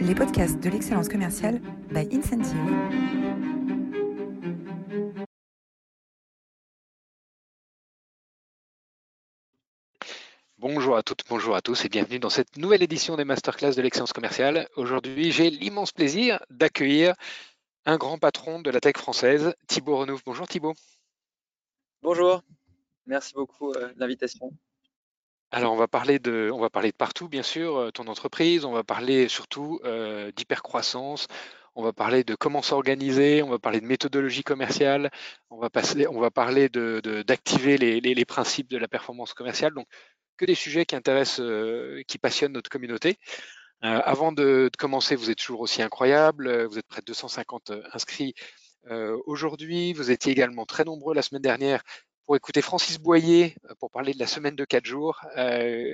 les podcasts de l'excellence commerciale by Incentive. Bonjour à toutes, bonjour à tous et bienvenue dans cette nouvelle édition des masterclass de l'excellence commerciale. Aujourd'hui, j'ai l'immense plaisir d'accueillir un grand patron de la tech française, Thibaut Renouf. Bonjour Thibaut. Bonjour, merci beaucoup euh, de l'invitation. Alors, on va parler de, on va parler de partout, bien sûr, euh, ton entreprise. On va parler surtout euh, d'hypercroissance. On va parler de comment s'organiser. On va parler de méthodologie commerciale. On va passer, on va parler de, d'activer les, les, principes de la performance commerciale. Donc, que des sujets qui intéressent, euh, qui passionnent notre communauté. avant de, commencer, vous êtes toujours aussi incroyable. Vous êtes près de 250 inscrits aujourd'hui. Vous étiez également très nombreux la semaine dernière pour écouter Francis Boyer euh, pour parler de la semaine de quatre jours euh,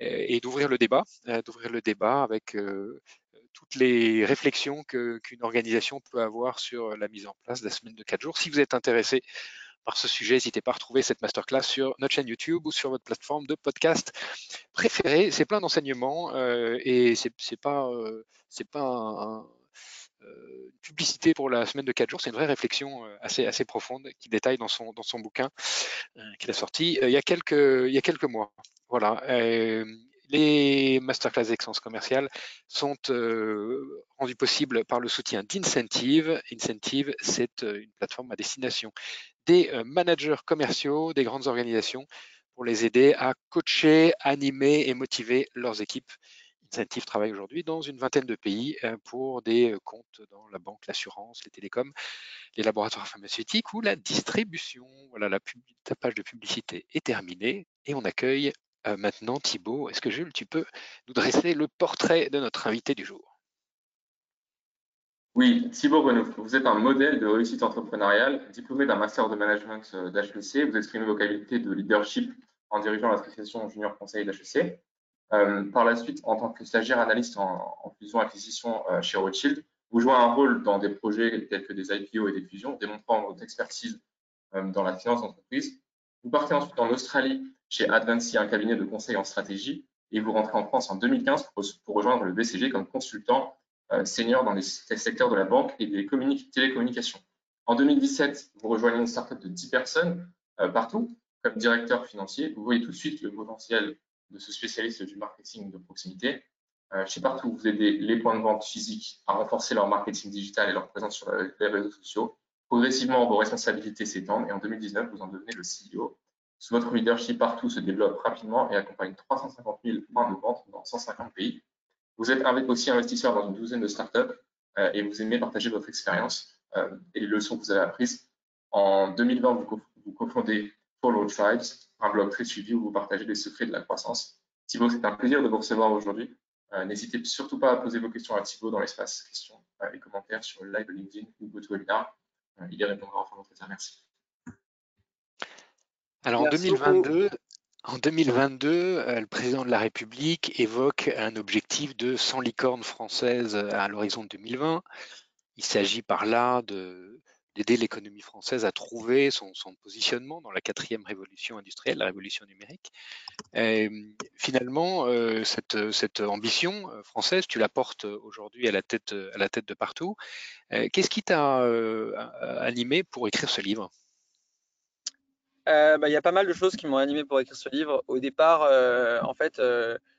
et d'ouvrir le débat, euh, d'ouvrir le débat avec toutes les réflexions qu'une organisation peut avoir sur la mise en place de la semaine de quatre jours. Si vous êtes intéressé par ce sujet, n'hésitez pas à retrouver cette masterclass sur notre chaîne YouTube ou sur votre plateforme de podcast préférée. C'est plein d'enseignements et c'est pas c'est pas un, euh, publicité pour la semaine de 4 jours. C'est une vraie réflexion euh, assez, profonde qui détaille dans son, bouquin euh, qu'il a sorti il, y a quelques, mois. Voilà. les masterclass d'excellence commerciale sont rendus possibles par le soutien d'Incentive. Incentive, c'est une plateforme à destination des managers commerciaux des grandes organisations pour les aider à coacher, animer et motiver leurs équipes Incentive travaille aujourd'hui dans une vingtaine de pays euh, pour des euh, comptes dans la banque, l'assurance, les télécoms, les laboratoires pharmaceutiques ou la distribution. Voilà, la, page de publicité est terminée et on accueille euh, maintenant Thibaut. Est-ce que Jules, tu peux nous dresser le portrait de notre invité du jour? Oui, Thibaut Renaud, vous êtes un modèle de réussite entrepreneuriale, diplômé d'un master de management d'HEC. Vous exprimez vos qualités de leadership en dirigeant l'association junior conseil d'HEC. Euh, par la suite, en tant que stagiaire analyste en, fusion-acquisition euh, chez Rothschild, vous jouez un rôle dans des projets tels que des IPO et des fusions, démontrant votre expertise euh, dans la finance d'entreprise. Vous partez ensuite en Australie chez Advancy, un cabinet de conseil en stratégie, et vous rentrez en France en 2015 pour, rejoindre le BCG comme consultant senior dans les secteurs de la banque et des télécommunications. En 2017, vous rejoignez une startup de 10 personnes partout comme directeur financier. Vous voyez tout de suite le potentiel de ce spécialiste du marketing de proximité. Euh, chez Partout, vous aidez les points de vente physiques à renforcer leur marketing digital et leur présence sur les réseaux sociaux. Progressivement, vos responsabilités s'étendent et en 2019, vous en devenez le CEO. Sous votre leadership, Partout se développe rapidement et accompagne 350 000 points de vente dans 150 pays. Vous êtes aussi investisseur dans une douzaine de startups euh, et vous aimez partager votre expérience euh, et les leçons que vous avez apprises. En 2020, vous, vous cofondez Follow Tribes, un blog très suivi où vous partagez les secrets de la croissance. Thibaut, c'est un plaisir de vous recevoir aujourd'hui. Euh, n'hésitez surtout pas à poser vos questions à Thibaut dans l'espace questions euh, et commentaires sur le live LinkedIn ou GoToWebinar. Euh, il y répondra en fin d'entretien. Merci. Alors en 2022, en 2022, le président de la République évoque un objectif de 100 licornes françaises à l'horizon 2020. Il s'agit par là de d'aider l'économie française à trouver son, positionnement dans la quatrième révolution industrielle, la révolution numérique. finalement, euh, cette, ambition euh, française, tu la portes aujourd'hui à, la tête, à la tête de partout. Euh, qu'est-ce qui t'a animé pour écrire ce livre? Bah, Il y a pas mal de choses qui m'ont animé pour écrire ce livre. Au départ, en fait,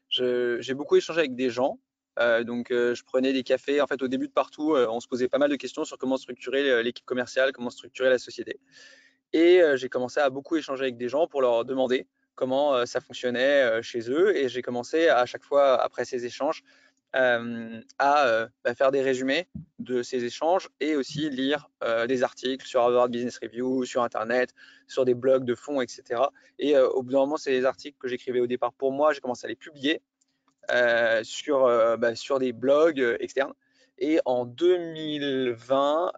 j'ai beaucoup échangé avec des gens euh, donc, euh, je prenais des cafés. En fait, au début de partout, euh, on se posait pas mal de questions sur comment structurer l'équipe commerciale, comment structurer la société. Et j'ai commencé à beaucoup échanger avec des gens pour leur demander comment ça fonctionnait chez eux. Et j'ai commencé à chaque fois, après ces échanges, à bah, faire des résumés de ces échanges et aussi lire des articles sur Harvard Business Review, sur Internet, sur des blogs de fonds, etc. Et au bout d'un moment, ces articles que j'écrivais au départ pour moi, j'ai commencé à les publier euh, sur, euh, bah, sur des blogs euh, externes. Et en 2020,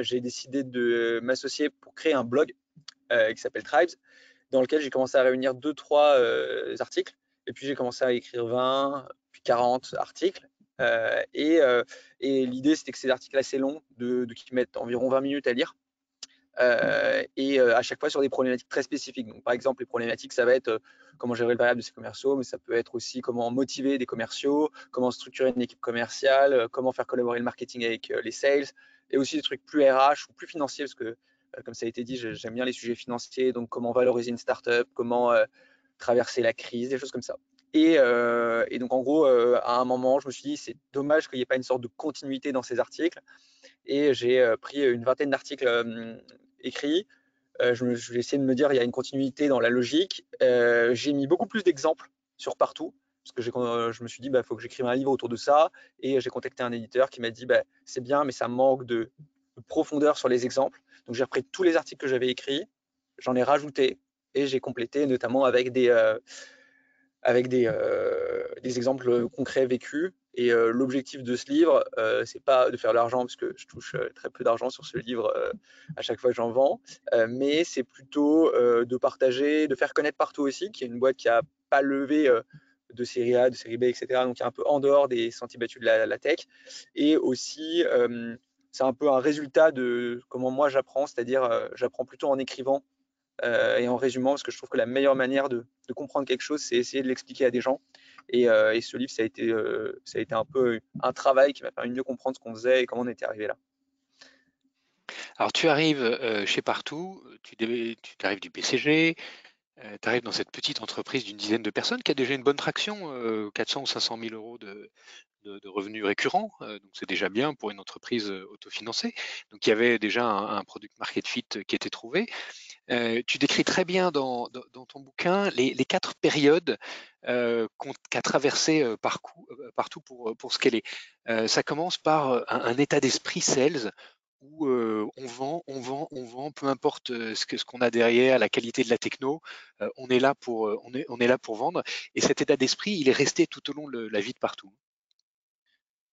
j'ai décidé de m'associer pour créer un blog qui s'appelle Tribes, dans lequel j'ai commencé à réunir 2-3 articles. Et puis j'ai commencé à écrire 20, puis 40 articles. et, et l'idée, c'était que ces articles assez longs, de, qui mettent environ 20 minutes à lire, et à chaque fois sur des problématiques très spécifiques. Donc, par exemple, les problématiques, ça va être comment gérer le variable de ces commerciaux, mais ça peut être aussi comment motiver des commerciaux, comment structurer une équipe commerciale, comment faire collaborer le marketing avec les sales, et aussi des trucs plus RH ou plus financiers, parce que, comme ça a été dit, j'aime bien les sujets financiers, donc comment valoriser une startup, comment traverser la crise, des choses comme ça. Et, et donc, en gros, à un moment, je me suis dit, c'est dommage qu'il n'y ait pas une sorte de continuité dans ces articles. Et j'ai pris une vingtaine d'articles écrits. je j'ai essayé de me dire, il y a une continuité dans la logique. j'ai mis beaucoup plus d'exemples sur partout parce que je me suis dit, il bah, faut que j'écrive un livre autour de ça. Et j'ai contacté un éditeur qui m'a dit, bah, c'est bien, mais ça manque de, profondeur sur les exemples. Donc j'ai repris tous les articles que j'avais écrits, j'en ai rajouté et j'ai complété notamment avec des, avec des, des, exemples concrets vécus. Et l'objectif de ce livre, euh, c'est pas de faire de l'argent, parce que je touche très peu d'argent sur ce livre à chaque fois que j'en vends, mais c'est plutôt de partager, de faire connaître partout aussi, qui est une boîte qui a pas levé de série A, de série B, etc. Donc, qui est un peu en dehors des sentiers battus de la, tech. Et aussi, c'est un peu un résultat de comment moi j'apprends, c'est-à-dire j'apprends plutôt en écrivant euh, et en résumant, parce que je trouve que la meilleure manière de, comprendre quelque chose, c'est essayer de l'expliquer à des gens. Et, euh, ce livre, ça a, été, euh, ça a été un peu un travail qui m'a permis de mieux comprendre ce qu'on faisait et comment on était arrivé là. Alors, tu arrives chez Partout, tu, tu arrives du PCG, tu arrives dans cette petite entreprise d'une dizaine de personnes qui a déjà une bonne traction, 400 ou 500 000 euros de, revenus récurrents, donc c'est déjà bien pour une entreprise autofinancée. Donc il y avait déjà un, un product market fit qui était trouvé. Euh, tu décris très bien dans, ton bouquin les, quatre périodes euh, qu'a traversé euh, partout pour, pour scaler. ça commence par un, état d'esprit sales où on vend, on vend, on vend, peu importe ce qu'on ce qu'on a derrière, la qualité de la techno, on, est là pour, on, est, on est là pour vendre. Et cet état d'esprit, il est resté tout au long de la vie de partout.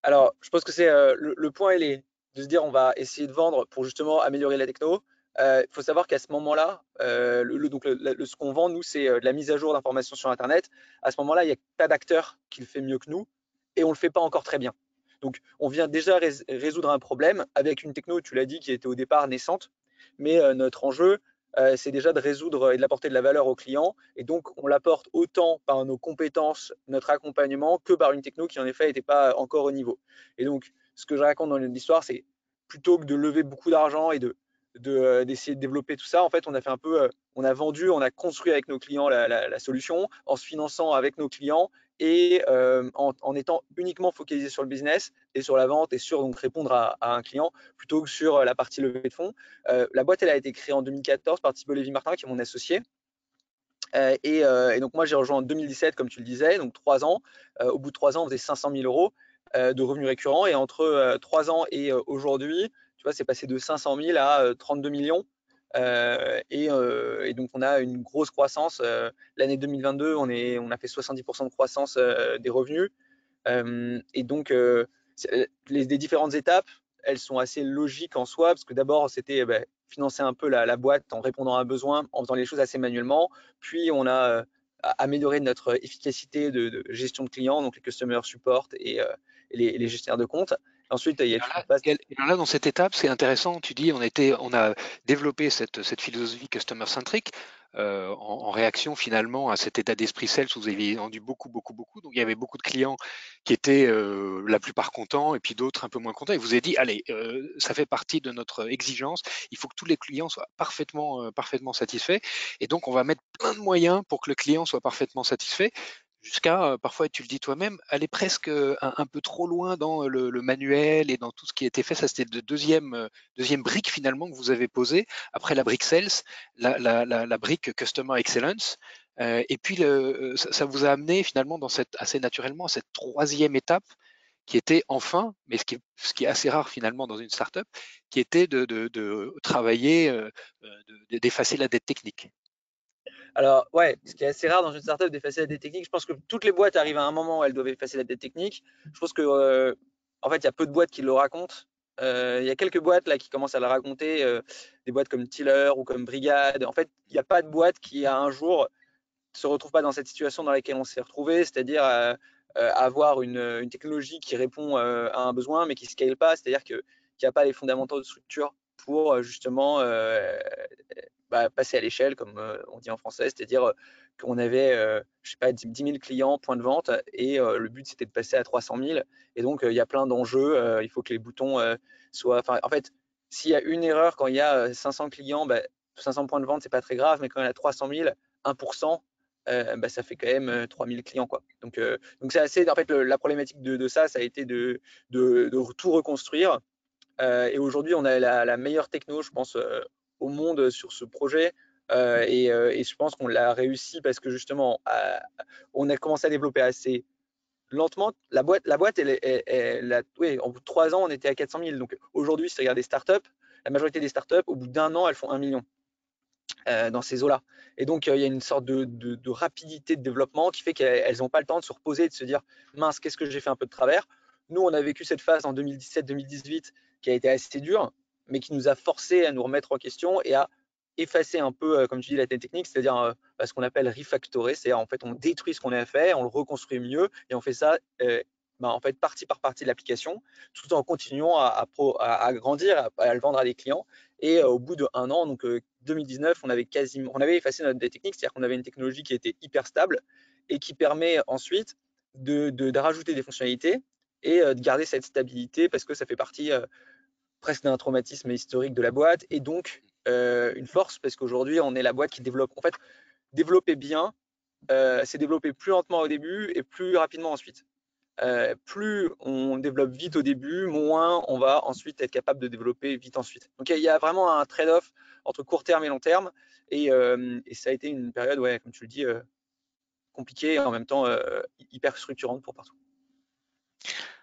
Alors, je pense que c'est le, le, point, il est de se dire on va essayer de vendre pour justement améliorer la techno. Il euh, faut savoir qu'à ce moment-là, euh, le, ce qu'on vend, nous, c'est euh, de la mise à jour d'informations sur Internet. À ce moment-là, il n'y a pas d'acteur qui le fait mieux que nous et on ne le fait pas encore très bien. Donc, on vient déjà résoudre un problème avec une techno, tu l'as dit, qui était au départ naissante. Mais notre enjeu, c'est déjà de résoudre et de l'apporter de la valeur aux clients. Et donc, on l'apporte autant par nos compétences, notre accompagnement, que par une techno qui, en effet, n'était pas encore au niveau. Et donc, ce que je raconte dans l'histoire, c'est plutôt que de lever beaucoup d'argent et de euh, d'essayer de, développer tout ça. En fait, on a fait un peu, euh, on a vendu, on a construit avec nos clients la, solution en se finançant avec nos clients et euh, en, étant uniquement focalisé sur le business et sur la vente et sur donc répondre à, un client plutôt que sur la partie levée de fonds. la boîte, elle a été créée en 2014 par Thibault Lévy-Martin, qui est mon associé. et, donc moi, j'ai rejoint en 2017, comme tu le disais, donc trois ans. au bout de trois ans, on faisait 500 000 euros de revenus récurrents. Et entre trois ans et aujourd'hui, tu vois, c'est passé de 500 000 à 32 millions. Et, donc, on a une grosse croissance. L'année 2022, on, est, on a fait 70% de croissance des revenus. et donc, les, différentes étapes, elles sont assez logiques en soi, parce que d'abord, c'était bah, financer un peu la, boîte en répondant à un besoin, en faisant les choses assez manuellement. Puis, on a amélioré notre efficacité de, gestion de clients, donc les customer support et, les, les, gestionnaires de compte. Ensuite, il y a là, dans cette étape, c'est intéressant. Tu dis, on était, on a développé cette, cette philosophie customer centric euh, en, réaction finalement à cet état d'esprit sales où vous aviez vendu beaucoup, beaucoup, beaucoup. Donc il y avait beaucoup de clients qui étaient euh, la plupart contents et puis d'autres un peu moins contents. Et vous avez dit, allez, euh, ça fait partie de notre exigence. Il faut que tous les clients soient parfaitement, parfaitement satisfaits. Et donc on va mettre plein de moyens pour que le client soit parfaitement satisfait jusqu'à, parfois, tu le dis toi-même, aller presque un, peu trop loin dans le, manuel et dans tout ce qui a été fait. Ça, c'était le deuxième, deuxième brique finalement que vous avez posé après la brique Sales, la, la, brique Customer Excellence. et puis, ça, vous a amené finalement dans cette, assez naturellement à cette troisième étape qui était enfin, mais ce qui, est, ce qui est assez rare finalement dans une startup, qui était de, de travailler, d'effacer la dette technique. Alors, ouais, ce qui est assez rare dans une startup d'effacer la dette technique, je pense que toutes les boîtes arrivent à un moment où elles doivent effacer la dette technique. Je pense que, euh, en fait, il y a peu de boîtes qui le racontent. Euh, il y a quelques boîtes là qui commencent à le raconter, euh, des boîtes comme Tiller ou comme Brigade. En fait, il n'y a pas de boîte qui, à un jour, se retrouve pas dans cette situation dans laquelle on s'est retrouvé, c'est-à-dire avoir une, technologie qui répond à un besoin mais qui ne scale pas, c'est-à-dire qu'il n'y a pas les fondamentaux de structure pour justement bah, passer à l'échelle, comme on dit en français, c'est-à-dire qu'on avait, je sais pas, 10 000 clients, points de vente, et le but c'était de passer à 300 000. Et donc il y a plein d'enjeux. il faut que les boutons soient. en fait, s'il y a une erreur quand il y a 500 clients, 500 bah, points de vente, c'est pas très grave, mais quand il y a 300 000, 1%, bah, ça fait quand même 3000 clients. Quoi. Donc, donc c'est assez. En fait, la problématique de, ça, ça a été de, de, tout reconstruire. et aujourd'hui, on a la, meilleure techno, je pense, au monde sur ce projet. Et, et, je pense qu'on l'a réussi parce que justement, on a commencé à développer assez lentement. La boîte, la boîte elle, elle, oui, en bout de trois ans, on était à 400 000. Donc aujourd'hui, si tu regardes des startups, la majorité des startups, au bout d'un an, elles font un million. Euh, dans ces eaux-là. Et donc, euh, il y a une sorte de, rapidité de développement qui fait qu'elles n'ont pas le temps de se reposer et de se dire mince, qu'est-ce que j'ai fait un peu de travers? Nous, on a vécu cette phase en 2017-2018 qui a été assez dure, mais qui nous a forcé à nous remettre en question et à effacer un peu, euh, comme tu dis, la technique, c'est-à-dire bah, ce qu'on appelle refactorer, c'est en fait on détruit ce qu'on a fait, on le reconstruit mieux et on fait ça bah, en fait partie par partie de l'application, tout en continuant à, grandir, à, le vendre à des clients. Et au bout de un an, donc 2019, on avait quasiment, on avait effacé notre technique, c'est-à-dire qu'on avait une technologie qui était hyper stable et qui permet ensuite de, rajouter des fonctionnalités et de garder cette stabilité parce que ça fait partie presque d'un traumatisme historique de la boîte et donc une force parce qu'aujourd'hui on est la boîte qui développe. En fait, développer bien, c'est développer plus lentement au début et plus rapidement ensuite. Euh, plus on développe vite au début, moins on va ensuite être capable de développer vite ensuite. Donc il y a vraiment un trade-off entre court terme et long terme. Et, euh, ça a été une période, ouais, comme tu le dis, euh, compliquée et en même temps hyper structurante pour partout.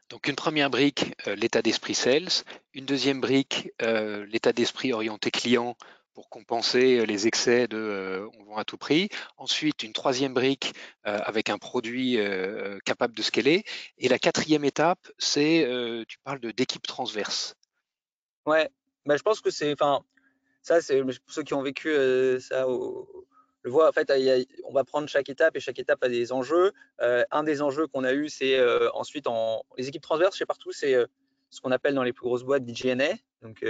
Donc une première brique, l'état d'esprit sales. Une deuxième brique, l'état d'esprit orienté client pour compenser les excès de on vend à tout prix. Ensuite, une troisième brique avec un produit capable de scaler. Et la quatrième étape, c'est, tu parles d'équipe transverse. Ouais, bah, je pense que c'est, enfin, ça, c'est pour ceux qui ont vécu ça au, on va prendre chaque étape et chaque étape a des enjeux. un des enjeux qu'on a eu, c'est ensuite en les équipes transverses chez partout, c'est ce qu'on appelle dans les plus grosses boîtes DGNA, donc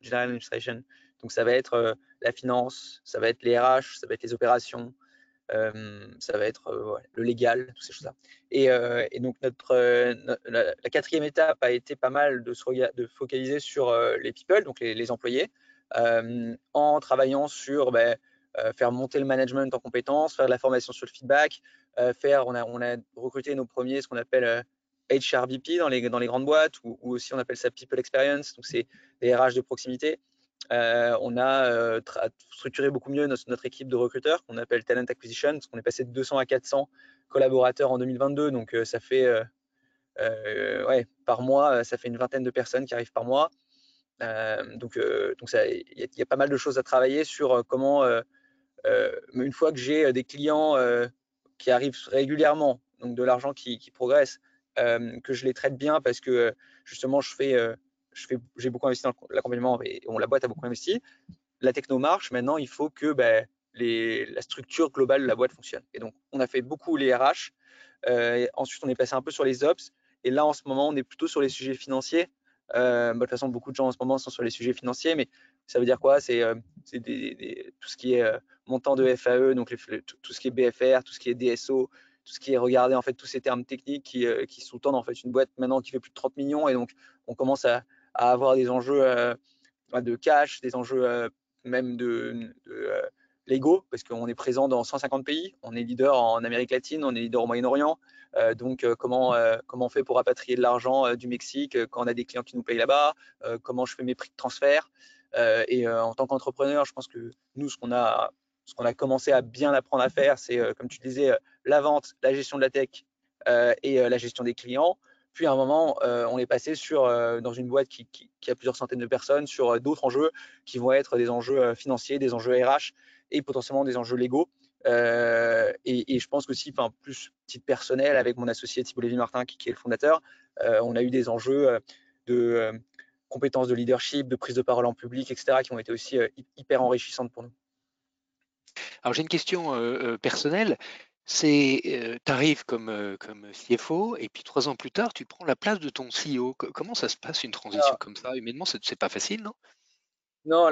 General Administration donc ça va être euh, la finance, ça va être les RH, ça va être les opérations, euh, ça va être euh, le légal, toutes ces choses-là. Et, donc notre, la, quatrième étape a été pas mal de, se de focaliser sur les people, donc les, employés, en travaillant sur ben, faire monter le management en compétences, faire de la formation sur le feedback, faire, on a, recruté nos premiers, ce qu'on appelle HRBP dans les, dans les grandes boîtes, ou, aussi on appelle ça People Experience, donc c'est des RH de proximité. Euh, on a euh, structuré beaucoup mieux notre, équipe de recruteurs qu'on appelle Talent Acquisition, parce qu'on est passé de 200 à 400 collaborateurs en 2022. Donc, euh, ça fait, ouais, par mois, ça fait une vingtaine de personnes qui arrivent par mois. donc il y, a pas mal de choses à travailler sur comment, une fois que j'ai des clients qui arrivent régulièrement, donc de l'argent qui, progresse, que je les traite bien parce que justement, je fais j'ai beaucoup investi dans l'accompagnement et on, la boîte a beaucoup investi. La techno marche. Maintenant, il faut que ben, la structure globale de la boîte fonctionne. Et donc, on a fait beaucoup les RH. Euh, ensuite, on est passé un peu sur les ops. Et là, en ce moment, on est plutôt sur les sujets financiers. Euh, bah, de toute façon, beaucoup de gens en ce moment sont sur les sujets financiers, mais ça veut dire quoi? C'est euh, tout ce qui est montant de FAE, donc tout ce qui est BFR, tout ce qui est DSO, tout ce qui est regarder en fait tous ces termes techniques qui, qui sous-tendent en fait une boîte maintenant qui fait plus de 30 millions et donc on commence à, avoir des enjeux euh, de cash, des enjeux euh, même de, euh, légaux, parce qu'on est présent dans 150 pays, on est leader en Amérique latine, on est leader au Moyen-Orient. donc, comment, comment on fait pour rapatrier de l'argent du Mexique quand on a des clients qui nous payent là-bas Comment je fais mes prix de transfert Et en tant qu'entrepreneur, je pense que nous, ce qu'on a, ce qu'on a commencé à bien apprendre à faire, c'est, comme tu disais, la vente, la gestion de la tech et la gestion des clients. Puis à un moment, euh, on est passé sur, euh, dans une boîte qui, a plusieurs centaines de personnes sur euh, d'autres enjeux qui vont être des enjeux financiers, des enjeux RH et potentiellement des enjeux légaux. Et, je pense que si, enfin, plus titre personnel, avec mon associé Thibault Lévy-Martin, qui, est le fondateur, on a eu des enjeux de compétences de leadership, de prise de parole en public, etc., qui ont été aussi hyper enrichissantes pour nous. Alors j'ai une question personnelle c'est euh, tu arrives comme, euh, comme CFO et puis trois ans plus tard, tu prends la place de ton CEO. comment ça se passe une transition comme ça? Humainement, c'est pas facile, non? Non,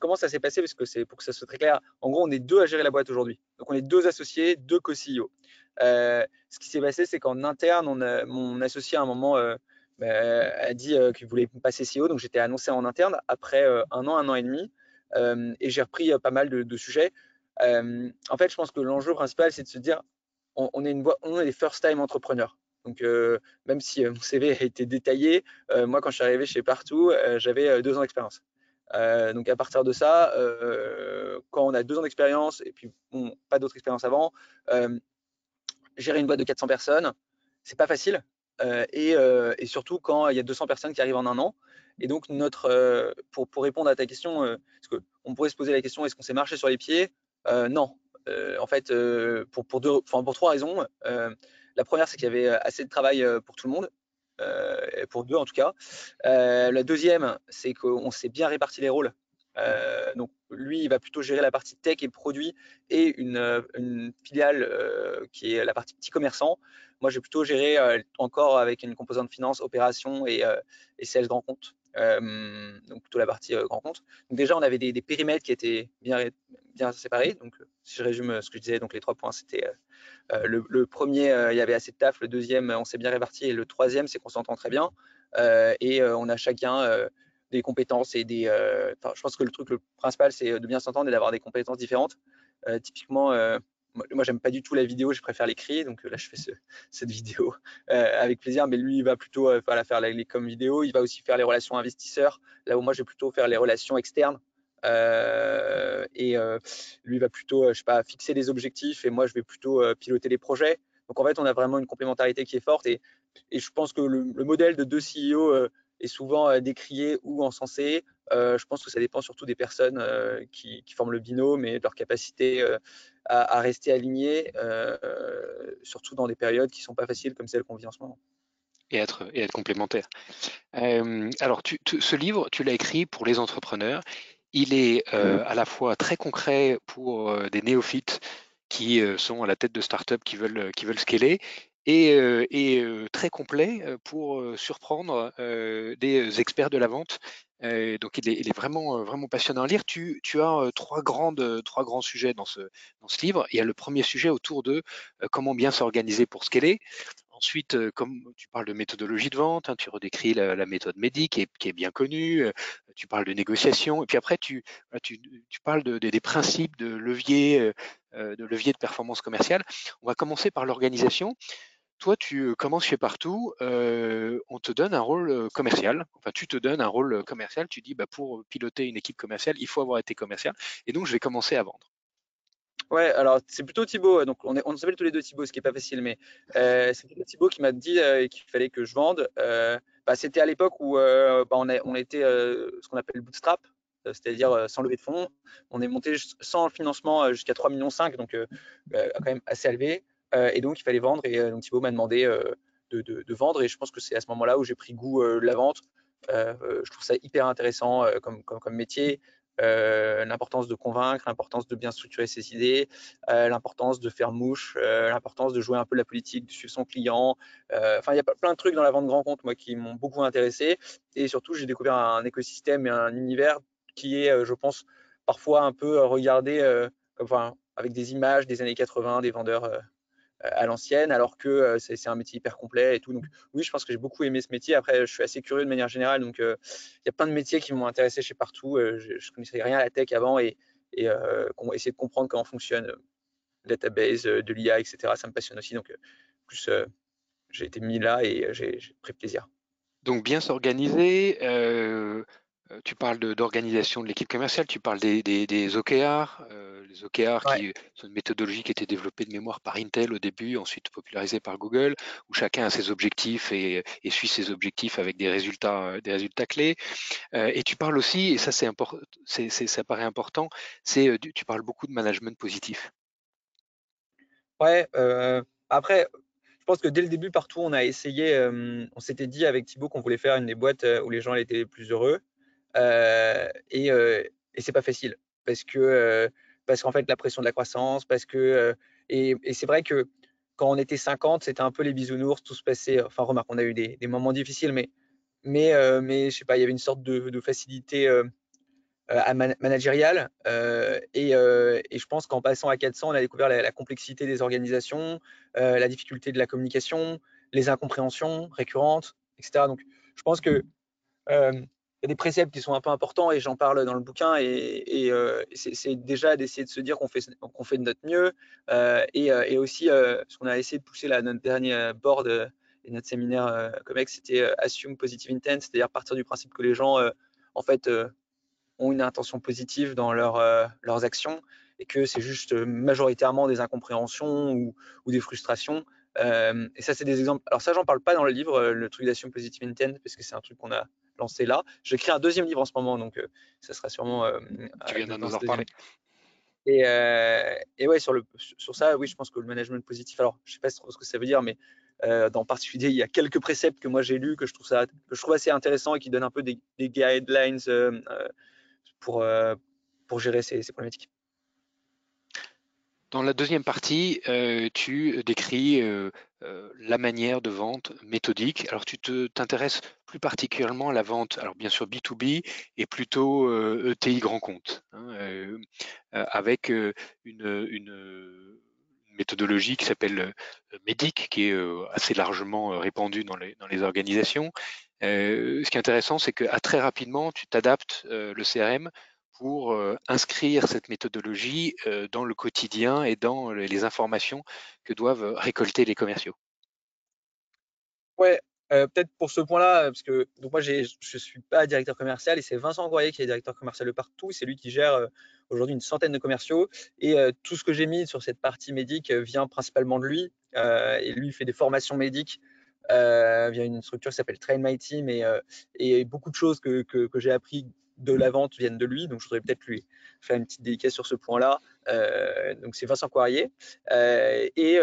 comment ça s'est passé? Parce que c'est pour que ça soit très clair. En gros, on est deux à gérer la boîte aujourd'hui. Donc, on est deux associés, deux co-CEO. Euh, ce qui s'est passé, c'est qu'en interne, on a, mon associé à un moment euh, a dit euh, qu'il voulait passer CEO. Donc, j'étais annoncé en interne après un an, un an et demi. et j'ai repris pas mal de, sujets. en fait, je pense que l'enjeu principal, c'est de se dire on, est une on est des first-time entrepreneurs. Donc, même si mon CV a été détaillé, moi, quand je suis arrivé chez Partout, j'avais deux ans d'expérience. Euh, donc à partir de ça, euh, quand on a deux ans d'expérience et puis pas d'autres expériences avant, euh, gérer une boîte de 400 personnes, c'est pas facile. Et, et, surtout quand il y a 200 personnes qui arrivent en un an. Et donc notre, pour, pour répondre à ta question, parce qu'on pourrait se poser la question, est-ce qu'on s'est marché sur les pieds? Non. en fait, pour, trois raisons. la première, c'est qu'il y avait assez de travail pour tout le monde. Euh, pour deux en tout cas. Euh, la deuxième, c'est qu'on s'est bien réparti les rôles. Euh, donc lui, il va plutôt gérer la partie tech et produit et une, filiale qui est la partie petit commerçant. Moi, j'ai plutôt géré encore avec une composante finance, opération et, et sales grand compte. donc plutôt la partie grand compte. Donc déjà, on avait des, périmètres qui étaient bien, bien séparés. Donc si je résume ce que je disais, donc les trois points, c'était euh, le, premier, euh, il y avait assez de taf. Le deuxième, on s'est bien réparti. Et le troisième, c'est qu'on s'entend très bien. Euh, et on a chacun des compétences et des. je pense que le truc le principal, c'est de bien s'entendre et d'avoir des compétences différentes. typiquement, moi, j'aime pas du tout la vidéo, je préfère l'écrit. Donc là, je fais cette vidéo avec plaisir. Mais lui, il va plutôt faire les comme vidéo. Il va aussi faire les relations investisseurs. Là où moi, je vais plutôt faire les relations externes. Euh, et euh, lui va plutôt, euh, je sais pas, fixer des objectifs et moi je vais plutôt piloter les projets. Donc en fait, on a vraiment une complémentarité qui est forte et, et je pense que le, modèle de deux CEO est souvent décrié ou encensé. je pense que ça dépend surtout des personnes qui, forment le binôme et de leur capacité à, rester alignées, surtout dans des périodes qui ne sont pas faciles comme celles qu'on vit en ce moment. Et être, et être complémentaire. alors, tu, ce livre, tu l'as écrit pour les entrepreneurs il est euh, à la fois très concret pour euh, des néophytes qui sont à la tête de startups qui veulent, qui veulent scaler et, très complet pour surprendre des experts de la vente. donc il est, vraiment, vraiment passionnant à lire. Tu, as trois, grandes, trois grands sujets dans ce, livre. Il y a le premier sujet autour de comment bien s'organiser pour scaler. Ensuite, euh, comme tu parles de méthodologie de vente, hein, tu redécris la, méthode médique qui est, bien connue, euh, tu parles de négociation, et puis après, tu, tu, parles de, des principes de levier, euh, de levier de performance commerciale. On va commencer par l'organisation. Toi, tu commences chez Partout, on te donne un rôle commercial, enfin tu te donnes un rôle commercial, tu dis bah, pour piloter une équipe commerciale, il faut avoir été commercial, et donc je vais commencer à vendre. Ouais, alors c'est plutôt Thibaut, donc on, s'appelle tous les deux Thibaut, ce qui n'est pas facile, mais euh, c'est plutôt Thibaut qui m'a dit euh, qu'il fallait que je vende. Euh, bah, C'était à l'époque où bah, on, était ce qu'on appelle bootstrap, c'est-à-dire sans lever de fonds. On est monté sans financement jusqu'à 3,5 millions, donc quand même assez élevé. Et donc il fallait vendre, et donc Thibaut m'a demandé de, de, vendre, et je pense que c'est à ce moment-là où j'ai pris goût de la vente. je trouve ça hyper intéressant comme, métier. Euh, l'importance de convaincre, l'importance de bien structurer ses idées, euh, l'importance de faire mouche, euh, l'importance de jouer un peu la politique, de suivre son client. Enfin, il y a plein de trucs dans la vente grand compte, moi, qui m'ont beaucoup intéressé. Et surtout, j'ai découvert un écosystème et un univers qui est, je pense, parfois un peu regardé enfin, avec des images des années 80, des vendeurs à l'ancienne, alors que euh, c'est un métier hyper complet et tout. Donc oui, je pense que j'ai beaucoup aimé ce métier. Après, je suis assez curieux de manière générale, donc euh, il y a plein de métiers qui m'ont intéressé chez partout. Euh, je, ne connaissais rien à la tech avant et, essayer de comprendre comment fonctionne database, de l'IA, etc. Ça me passionne aussi. Donc plus j'ai été mis là et j'ai pris plaisir. Donc bien s'organiser, tu parles d'organisation de, l'équipe commerciale, tu parles des, des, OKR. Euh, les OKR, qui sont une méthodologie qui a été développée de mémoire par Intel au début, ensuite popularisée par Google, où chacun a ses objectifs et, suit ses objectifs avec des résultats, euh, des résultats clés. et tu parles aussi, et ça, c'est important, ça paraît important, c'est tu parles beaucoup de management positif. Ouais, après, je pense que dès le début, partout, on a essayé, on s'était dit avec Thibaut qu'on voulait faire une des boîtes où les gens étaient les plus heureux. Et, et c'est pas facile parce que parce qu'en fait la pression de la croissance, parce que et, c'est vrai que quand on était 50, c'était un peu les bisounours, tout se passait. Enfin, remarque, on a eu des, moments difficiles, mais mais mais je sais pas, il y avait une sorte de, facilité managériale. Et, je pense qu'en passant à 400, on a découvert la, complexité des organisations, la difficulté de la communication, les incompréhensions récurrentes, etc. Donc, je pense que y a des préceptes qui sont un peu importants et j'en parle dans le bouquin et, c'est déjà d'essayer de se dire qu'on fait, qu'on fait de notre mieux et, aussi ce qu'on a essayé de pousser là, notre dernier board et notre séminaire COMEX, c'était assume positive intent, c'est-à-dire partir du principe que les gens en fait ont une intention positive dans leur, leurs actions et que c'est juste majoritairement des incompréhensions ou, ou des frustrations. et ça, c'est des exemples. Alors ça, j'en parle pas dans le livre, le truc d'assume positive intent, parce que c'est un truc qu'on a lancé là. J'écris un deuxième livre en ce moment, donc ça sera sûrement. tu viens de nous en reparler. Et, et, ouais, sur, le, sur ça, oui, je pense que le management positif, alors je sais pas trop ce que ça veut dire, mais euh, dans particulier, il y a quelques préceptes que moi j'ai lus que je trouve ça, que je trouve assez intéressant et qui donnent un peu des, guidelines euh, euh, pour, pour gérer ces, problématiques. Dans la deuxième partie, tu décris la manière de vente méthodique. Alors, tu t'intéresses plus particulièrement à la vente, alors bien sûr B2B et plutôt ETI e grand compte, hein, avec une, méthodologie qui s'appelle euh, MEDIC, qui est euh, assez largement euh, répandue dans les, dans les organisations. ce qui est intéressant, c'est qu'à très rapidement, tu t'adaptes le CRM pour inscrire cette méthodologie dans le quotidien et dans les informations que doivent récolter les commerciaux. Ouais, peut-être pour ce point-là, parce que donc moi je ne suis pas directeur commercial et c'est Vincent Goyer qui est directeur commercial de partout. C'est lui qui gère aujourd'hui une centaine de commerciaux. Et euh, tout ce que j'ai mis sur cette partie médique euh, vient principalement de lui. Euh, et lui, fait des formations médiques via une structure qui s'appelle Train My Team. Et, beaucoup de choses que, que, j'ai appris de la vente viennent de lui. Donc, je voudrais peut-être lui faire une petite dédicace sur ce point-là. donc, c'est Vincent Poirier. et,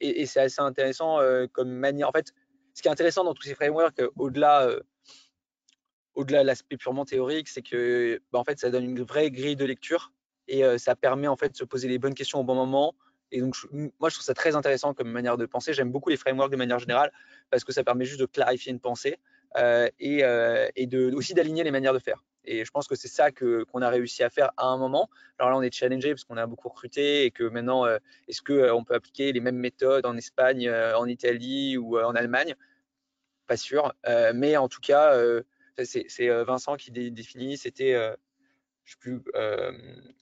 et, c'est assez intéressant comme manière. En fait, ce qui est intéressant dans tous ces frameworks, au-delà au-delà de l'aspect purement théorique, c'est que bah, en fait, ça donne une vraie grille de lecture et euh, ça permet en fait de se poser les bonnes questions au bon moment. Et donc, moi, je trouve ça très intéressant comme manière de penser. J'aime beaucoup les frameworks de manière générale parce que ça permet juste de clarifier une pensée euh, et, euh, et de, aussi d'aligner les manières de faire. Et je pense que c'est ça que, qu'on a réussi à faire à un moment. Alors là, on est challengé parce qu'on a beaucoup recruté et que maintenant, est-ce qu'on peut appliquer les mêmes méthodes en Espagne, en Italie ou en Allemagne? Pas sûr. mais en tout cas, c'est Vincent qui définit, c'était, je sais plus,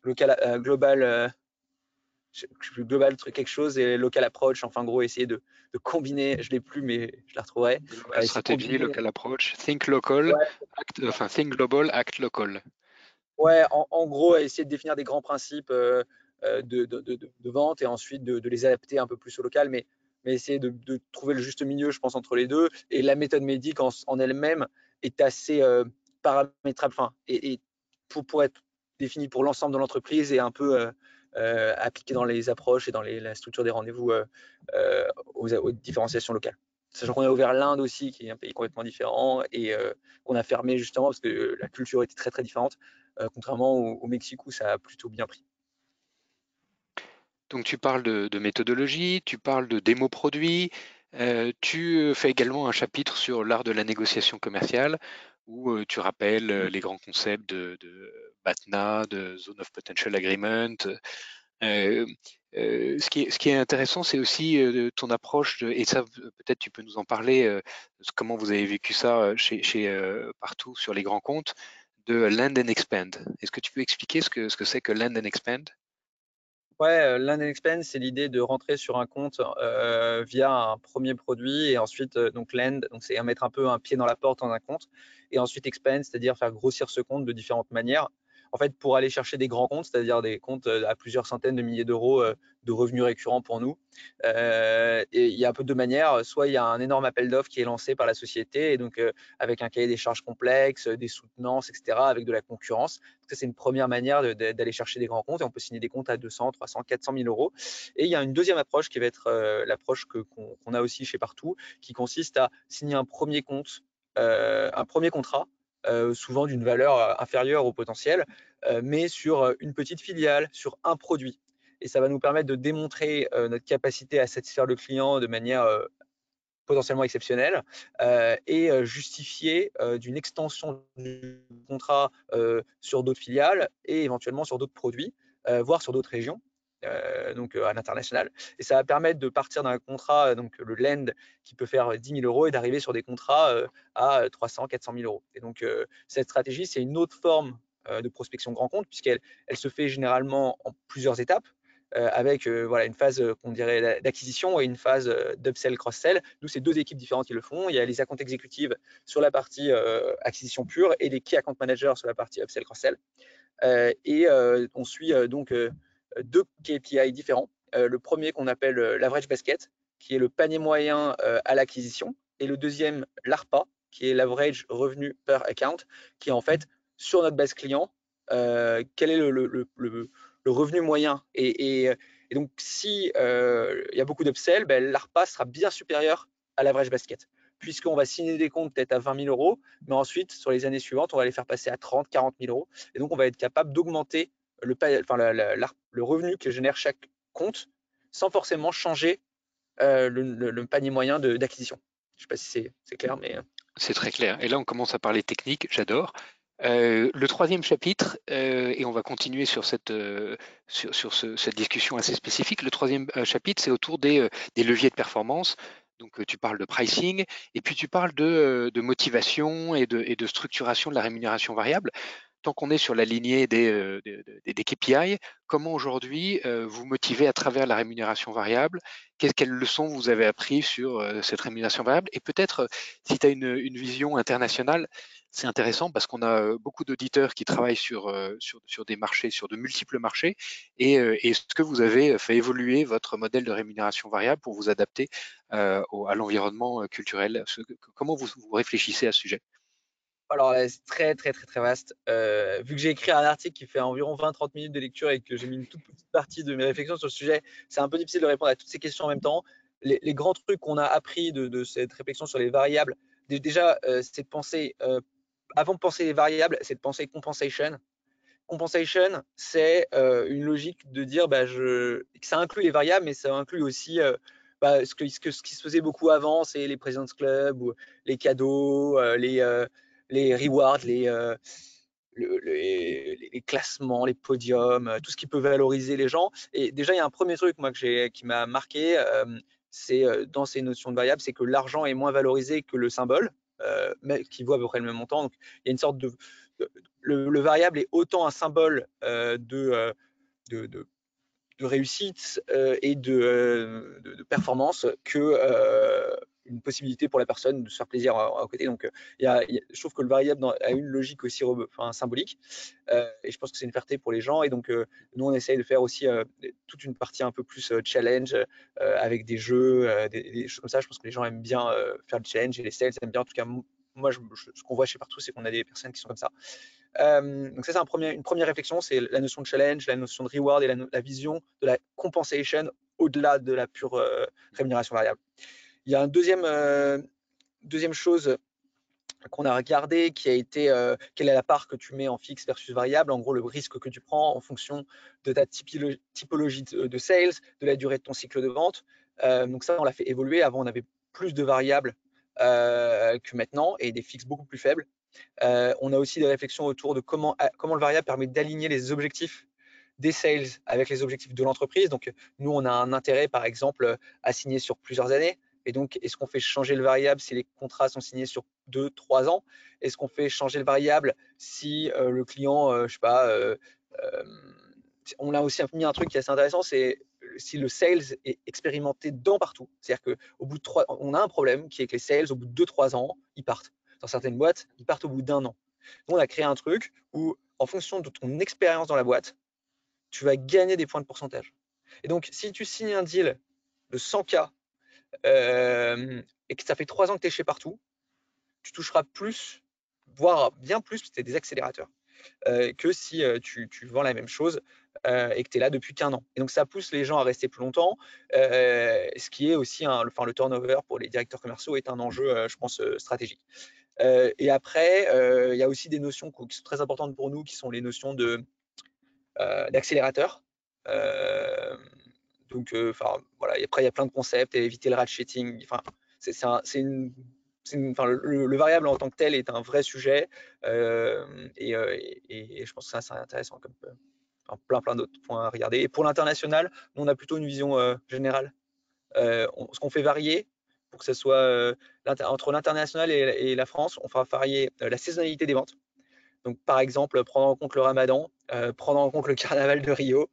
local, global, global quelque chose et local approach. Enfin, gros, essayer de, combiner. Je l'ai plus, mais je la retrouverai. stratégie, local approach, think local, act, enfin think global, act local. Ouais, en, gros, essayer de définir des grands principes de, vente et ensuite de, les adapter un peu plus au local, mais, mais essayer de, trouver le juste milieu, je pense, entre les deux. Et la méthode médique en, en elle-même, est assez euh, paramétrable, enfin, et, pour, pour, être défini pour l'ensemble de l'entreprise et un peu euh, euh, appliqué dans les approches et dans la structure des rendez-vous aux, différenciations locales. Sachant qu'on a ouvert l'Inde aussi, qui est un pays complètement différent, et qu'on a fermé justement parce que la culture était très très différente. contrairement au, Mexique où ça a plutôt bien pris. Donc tu parles de, méthodologie, tu parles de démo produit, euh, tu euh, fais également un chapitre sur l'art de la négociation commerciale où euh, tu rappelles les grands concepts de, BATNA, de Zone of Potential Agreement. ce, qui est, intéressant, c'est aussi ton approche, et ça peut-être tu peux nous en parler, comment vous avez vécu ça chez, partout sur les grands comptes, de Land and Expand. Est-ce que tu peux expliquer ce que c'est ce que, que Land and Expand? Ouais, euh, land and expand, c'est l'idée de rentrer sur un compte euh, via un premier produit et ensuite euh, donc land, donc c'est mettre un peu un pied dans la porte en un compte et ensuite expand, c'est-à-dire faire grossir ce compte de différentes manières en fait, pour aller chercher des grands comptes, c'est-à-dire des comptes euh, à plusieurs centaines de milliers d'euros euh, de revenus récurrents pour nous. Euh, et il y a un peu de manières. Soit il y a un énorme appel d'offres qui est lancé par la société, et donc avec un cahier des charges complexe, des soutenances, etc., avec de la concurrence. Ça, c'est une première manière d'aller chercher des grands comptes, et on peut signer des comptes à 200, 300, 400 000 euros. Et il y a une deuxième approche qui va être l'approche qu'on a aussi chez Partout, qui consiste à signer un premier compte, un premier contrat souvent d'une valeur euh, inférieure au potentiel, euh, mais sur une petite filiale, sur un produit. Et ça va nous permettre de démontrer notre capacité à satisfaire le client de manière potentiellement exceptionnel et justifier d'une extension du contrat sur d'autres filiales et éventuellement sur d'autres produits, voire sur d'autres régions. Donc à l'international. Et ça va permettre de partir d'un contrat, donc le lend, qui peut faire 10 000 euros et d'arriver sur des contrats à 300, 400 000 euros. Et donc cette stratégie, c'est une autre forme de prospection grand compte puisqu'elle elle se fait généralement en plusieurs étapes. Euh, avec euh, voilà, une phase euh, qu'on dirait d'acquisition et une phase d'upsell, cross-sell. Nous, c'est deux équipes différentes qui le font. Il y a les accounts exécutives sur la partie acquisition pure et les key account managers sur la partie upsell, cross-sell. et on suit donc deux KPI différents. le premier qu'on appelle l'average basket, qui est le panier moyen à l'acquisition, et le deuxième, l'ARPA, qui est l'average revenu per account, qui est en fait sur notre base client, quel est le revenu moyen. Et, donc, si euh, il y a beaucoup d'upsell, ben, l'ARPA sera bien supérieur à l'average basket, puisqu'on va signer des comptes peut-être à 20 000 euros, mais ensuite, sur les années suivantes, on va les faire passer à 30, 40 000 euros. Et donc, on va être capable d'augmenter le, revenu que génère chaque compte sans forcément changer euh, le, panier moyen d'acquisition. Je ne sais pas si c'est clair, mais... Euh. C'est très clair. Et là, on commence à parler technique, j'adore. Euh, le troisième chapitre, et on va continuer sur cette, discussion assez spécifique, le troisième chapitre, c'est autour des, leviers de performance. Donc tu parles de pricing, et puis tu parles de, motivation et de, structuration de la rémunération variable. Tant qu'on est sur la lignée des, des, KPI, comment aujourd'hui vous motivez à travers la rémunération variable? Quelles leçons vous avez appris sur cette rémunération variable? Et peut-être, si tu as une, vision internationale, c'est intéressant parce qu'on a beaucoup d'auditeurs qui travaillent sur, sur, des marchés, sur de multiples marchés. Et est-ce que vous avez fait évoluer votre modèle de rémunération variable pour vous adapter à l'environnement culturel? Comment vous, réfléchissez à ce sujet? Alors, c'est très, très, très, très vaste. vu que j'ai écrit un article qui fait environ 20-30 minutes de lecture et que j'ai mis une toute petite partie de mes réflexions sur le sujet, c'est un peu difficile de répondre à toutes ces questions en même temps. Les, grands trucs qu'on a appris de, cette réflexion sur les variables, déjà, c'est de penser avant de penser les variables, c'est de penser compensation. Compensation, c'est euh, une logique de dire bah, je, ça inclut les variables, mais ça inclut aussi euh, bah, ce, que, ce, qui se faisait beaucoup avant, c'est les Presidents Club, ou les cadeaux, euh, les, les rewards, les, les, classements, les podiums, tout ce qui peut valoriser les gens. Et déjà, il y a un premier truc moi, que qui m'a marqué, c'est dans ces notions de variables, c'est que l'argent est moins valorisé que le symbole. Euh, mais qui vaut à peu près le même montant. Donc, il y a une sorte de. Le, variable est autant un symbole euh, euh, de, de, réussite et de, performance que une possibilité pour la personne de se faire plaisir à, côté. Donc, il y a, je trouve que le variable a une logique aussi enfin, symbolique, et je pense que c'est une fierté pour les gens. Et donc, nous, on essaye de faire aussi toute une partie un peu plus challenge avec des jeux, des, choses comme ça. Je pense que les gens aiment bien faire le challenge et les sales aiment bien. En tout cas, moi, ce qu'on voit chez partout, c'est qu'on a des personnes qui sont comme ça. Donc ça, c'est une première réflexion, c'est la notion de challenge, la notion de reward et la, vision de la compensation au-delà de la pure rémunération variable. Il y a une deuxième, euh, deuxième chose qu'on a regardé qui a été euh, quelle est la part que tu mets en fixe versus variable, en gros le risque que tu prends en fonction de ta typologie de, sales, de la durée de ton cycle de vente. Euh, donc ça, on l'a fait évoluer. Avant, on avait plus de variables que maintenant et des fixes beaucoup plus faibles. On a aussi des réflexions autour de comment, comment le variable permet d'aligner les objectifs des sales avec les objectifs de l'entreprise. Donc, nous, on a un intérêt, par exemple, à signer sur plusieurs années. Et donc, est-ce qu'on fait changer le variable si les contrats sont signés sur 2-3 ans? Est-ce qu'on fait changer le variable si euh, le client, euh, je sais pas, euh, on a aussi mis un truc qui est assez intéressant, c'est si le sales est expérimenté dans partout. C'est-à-dire qu'au bout de trois, on a un problème qui est que les sales, au bout de 2-3 ans, ils partent. Dans certaines boîtes, ils partent au bout d'un an. Nous, on a créé un truc où, en fonction de ton expérience dans la boîte, tu vas gagner des points de pourcentage. Et donc, si tu signes un deal de 100K et que ça fait trois ans que tu es chez partout, tu toucheras plus, voire bien plus, parce que tu es des accélérateurs, que si tu, vends la même chose et que tu es là depuis qu'un an. Et donc ça pousse les gens à rester plus longtemps, ce qui est aussi, un, enfin, le turnover pour les directeurs commerciaux est un enjeu, je pense, stratégique. Et après, il y a aussi des notions qui sont très importantes pour nous, qui sont les notions de d'accélérateur. Donc, euh, enfin, voilà. après, il y a plein de concepts, éviter le ratcheting. Enfin, c'est une Enfin, le, variable en tant que tel est un vrai sujet et, et, je pense que ça c'est intéressant comme plein plein d'autres points à regarder. Et pour l'international, on a plutôt une vision générale. ce qu'on fait varier pour que ce soit entre l'international et, la France, on fera varier la saisonnalité des ventes. Donc, par exemple, prendre en compte le ramadan, prendre en compte le carnaval de Rio,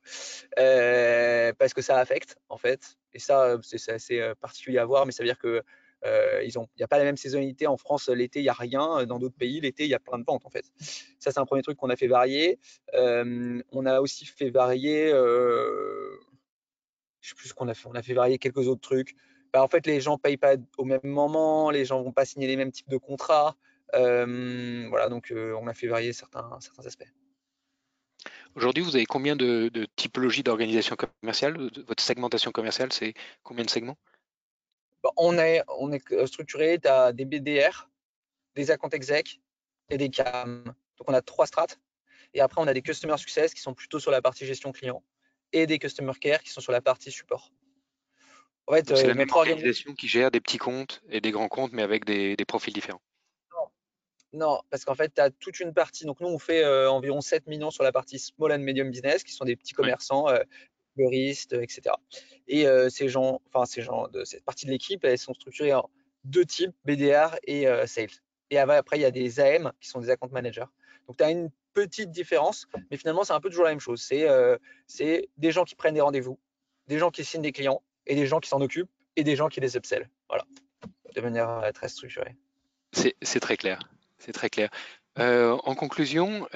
parce que ça affecte, en fait. Et ça, c'est assez particulier à voir, mais ça veut dire que il n'y a pas la même saisonnalité. En France, l'été, il n'y a rien. Dans d'autres pays, l'été, il y a plein de ventes, en fait. Ça, c'est un premier truc qu'on a fait varier. on a aussi fait varier, je sais plus ce qu'on a fait. On a fait varier quelques autres trucs. Bah, en fait, les gens ne payent pas au même moment, les gens ne vont pas signer les mêmes types de contrats. voilà, donc on a fait varier certains, certains aspects. Aujourd'hui, vous avez combien de, de typologies d'organisation commerciale Votre segmentation commerciale, c'est combien de segments? Bah, on est, on est euh, structuré, tu as des BDR, des account exec et des CAM. Donc on a trois strates. Et après, on a des customer success qui sont plutôt sur la partie gestion client et des customer care qui sont sur la partie support. En fait, c'est la euh, même organisation qui gère des petits comptes et des grands comptes, mais avec des, profils différents. Non, parce qu'en fait, tu as toute une partie. Donc, nous, on fait euh, environ 7 millions sur la partie small and medium business, qui sont des petits commerçants, fleuriste, etc. Et ces gens, enfin ces gens de cette partie de l'équipe, elles sont structurées en deux types, BDR et sales. Et après, il y a des AM qui sont des account managers. Donc, tu as une petite différence, mais finalement, c'est un peu toujours la même chose. C'est des gens qui prennent des rendez-vous, des gens qui signent des clients et des gens qui s'en occupent et des gens qui les upsell. Voilà, de manière très structurée. C'est très clair. C'est très clair. en conclusion,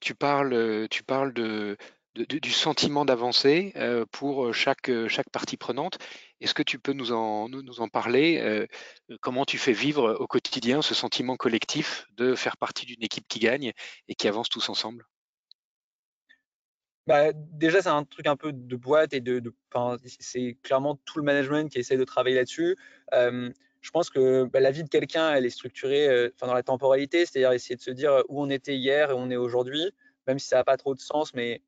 tu parles, tu parles du sentiment d'avancer euh, pour euh, chaque, euh, chaque partie prenante. Est-ce que tu peux nous en, nous, en parler Comment tu fais vivre au quotidien ce sentiment collectif de faire partie d'une équipe qui gagne et qui avance tous ensemble? Bah, déjà, c'est un truc un peu de boîte et de, c'est clairement tout le management qui essaie de travailler là-dessus. je pense que bah, la vie de quelqu'un, elle est structurée dans la temporalité, c'est-à-dire essayer de se dire où on était hier et où on est aujourd'hui, même si ça n'a pas trop de sens, mais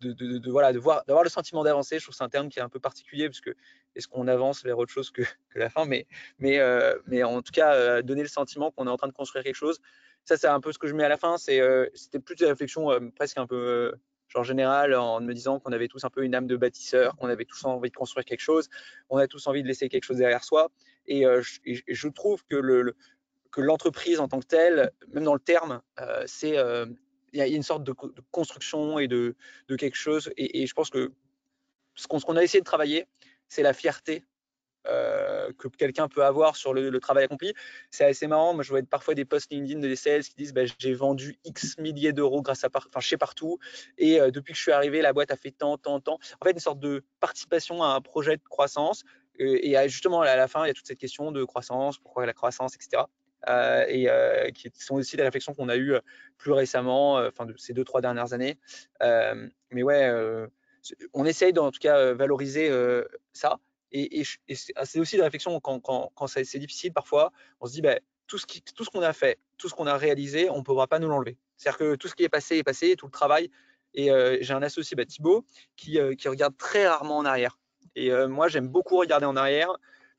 de, voilà, de voir, d'avoir le sentiment d'avancer. Je trouve que c'est un terme qui est un peu particulier parce que est-ce qu'on avance vers autre chose que, la fin, mais, mais, euh, mais en tout cas, euh, donner le sentiment qu'on est en train de construire quelque chose. Ça, c'est un peu ce que je mets à la fin. Euh, c'était plus des réflexions presque un peu genre générale en me disant qu'on avait tous un peu une âme de bâtisseur, qu'on avait tous envie de construire quelque chose, on a tous envie de laisser quelque chose derrière soi. Et, je, trouve que le, que l'entreprise en tant que telle, même dans le terme, c'est il y, a une sorte de, construction et de, quelque chose. Et, je pense que ce qu'on a essayé de travailler, c'est la fierté euh, que quelqu'un peut avoir sur le, travail accompli. C'est assez marrant. Moi, je vois parfois des posts LinkedIn de des sales qui disent bah, j'ai vendu X milliers d'euros grâce à enfin, chez partout. Et euh, depuis que je suis arrivé, la boîte a fait tant, tant, tant. En fait, une sorte de participation à un projet de croissance. Euh, et justement, à la fin, il y a toute cette question de croissance, pourquoi la croissance, etc. Et qui sont aussi des réflexions qu'on a eues plus récemment, enfin ces deux, trois dernières années. mais ouais, on essaye en tout cas valoriser ça. Et, c'est aussi des réflexions quand, c'est difficile parfois, on se dit, bah, tout ce qu'on a fait, tout ce qu'on a réalisé, on ne pourra pas nous l'enlever. C'est-à-dire que tout ce qui est passé est passé, tout le travail. Et j'ai un associé, bah, Thibaut, qui, qui, regarde très rarement en arrière. Et moi, j'aime beaucoup regarder en arrière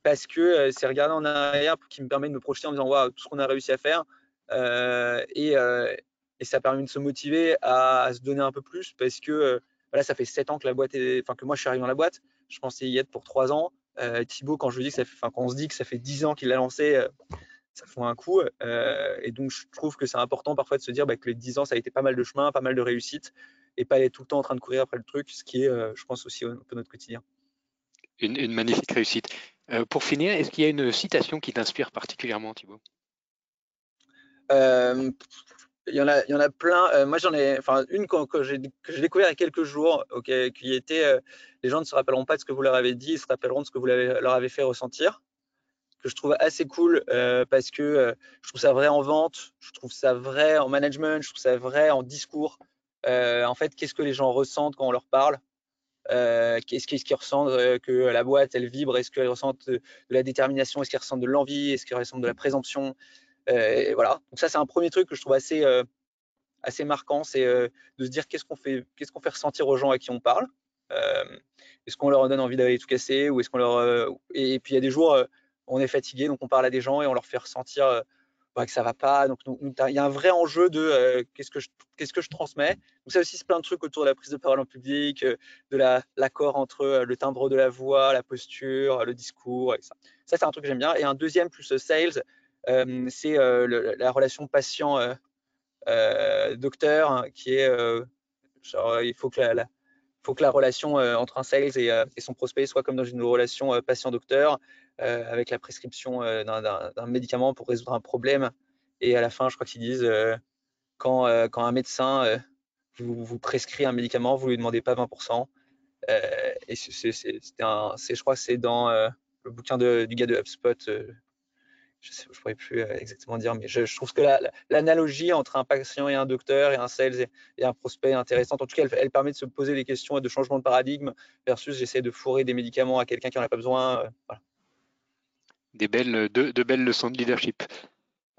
parce que euh, c'est regarder en arrière qui me permet de me projeter en me disant tout ce qu'on a réussi à faire. Euh, euh, et, ça permet de se motiver à, se donner un peu plus parce que voilà, ça fait 7 ans que la boîte que moi je suis arrivé dans la boîte. Je pensais y être pour 3 ans. Thibaut, quand je dis que ça fait, enfin quand on se dit que ça fait 10 ans qu'il l'a lancé, ça fait un coup. et donc je trouve que c'est important parfois de se dire bah, que les 10 ans ça a été pas mal de chemin, pas mal de réussite et pas être tout le temps en train de courir après le truc, ce qui est, je pense aussi un peu notre quotidien. une magnifique réussite. Euh, pour finir, est-ce qu'il y a une citation qui t'inspire particulièrement, Thibaut? Euh, il y, en a, il y en a plein. Euh, moi, j'en ai, enfin, une que, j'ai découvert il y a quelques jours, qui était les gens ne se rappelleront pas de ce que vous leur avez dit, ils se rappelleront de ce que vous leur avez fait ressentir, que je trouve assez cool parce que je trouve ça vrai en vente, je trouve ça vrai en management, je trouve ça vrai en discours. en fait, qu'est-ce que les gens ressentent quand on leur parle? Euh, est-ce qu'ils ressentent euh, que la boîte, elle vibre? Est-ce qu'elle ressentent de, la détermination? Est-ce qu'ils ressentent de l'envie? Est-ce qu'ils ressentent de la présomption? Euh, Voilà. Donc ça, c'est un premier truc que je trouve assez, assez marquant, c'est de se dire qu'est-ce qu'on fait, qu'est-ce qu'on fait ressentir aux gens à qui on parle. est-ce qu'on leur donne envie d'aller tout casser ou est-ce qu'on leur et, puis il y a des jours on est fatigué, donc on parle à des gens et on leur fait ressentir bah, que ça va pas. Donc, il y a un vrai enjeu de qu'est-ce que je qu'est-ce que je transmets. Donc ça aussi, c'est plein de trucs autour de la prise de parole en public, de l'accord entre le timbre de la voix, la posture, le discours. Et ça c'est un truc que j'aime bien. Et un deuxième plus sales, c'est la relation patient docteur hein, qui est il faut que la, faut que la relation entre un sales et, son prospect soit comme dans une relation patient-docteur. Euh, avec la prescription euh, d'un médicament pour résoudre un problème. Et à la fin, je crois qu'ils disent euh, quand, quand, un médecin vous, prescrit un médicament, vous lui demandez pas 20%. et c'est je crois c'est dans le bouquin du gars de HubSpot. Je ne pourrais plus exactement dire, mais je, trouve que l'analogie entre un patient et un docteur et un sales et, un prospect est intéressante. En tout cas, elle, permet de se poser des questions et de changement de paradigme versus j'essaie de fourrer des médicaments à quelqu'un qui n'en a pas besoin. Voilà des belles, de, belles leçons de leadership.